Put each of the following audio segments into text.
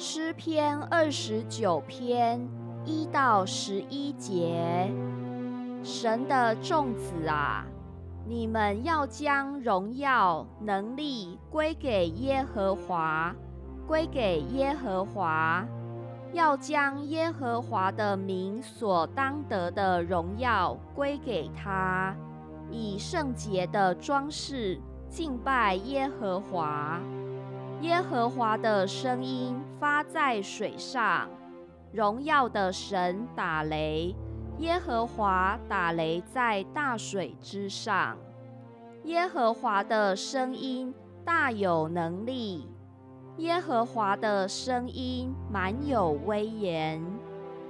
诗篇二十九篇一到十一节，神的众子啊，你们要将荣耀能力归给耶和华，归给耶和华，要将耶和华的名所当得的荣耀归给他，以圣洁的装饰敬拜耶和华。耶和华的声音发在水上，荣耀的神打雷。耶和华打雷在大水之上。耶和华的声音大有能力，耶和华的声音满有威严。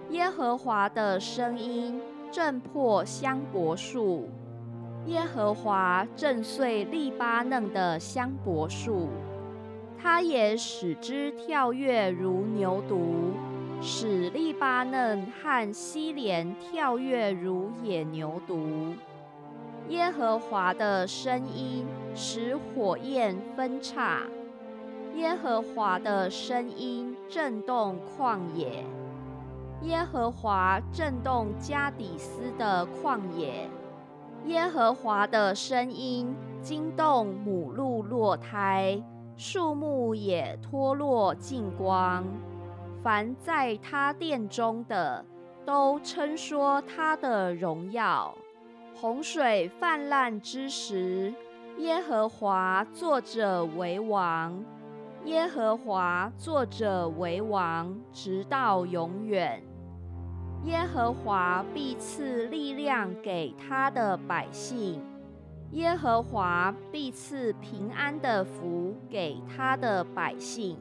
耶和华的声音震破香柏树，耶和华震碎利巴嫩的香柏树。他也使之跳跃如牛犊，使利巴嫩和西连跳跃如野牛犊。耶和华的声音使火焰分叉，耶和华的声音震动旷野，耶和华震动加底斯的旷野，耶和华的声音惊动母鹿落胎。树木也脱落净光，凡在他殿中的，都称说他的荣耀。洪水泛滥之时，耶和华坐着为王，耶和华坐着为王，直到永远。耶和华必赐力量给他的百姓。耶和华必赐平安的福给他的百姓。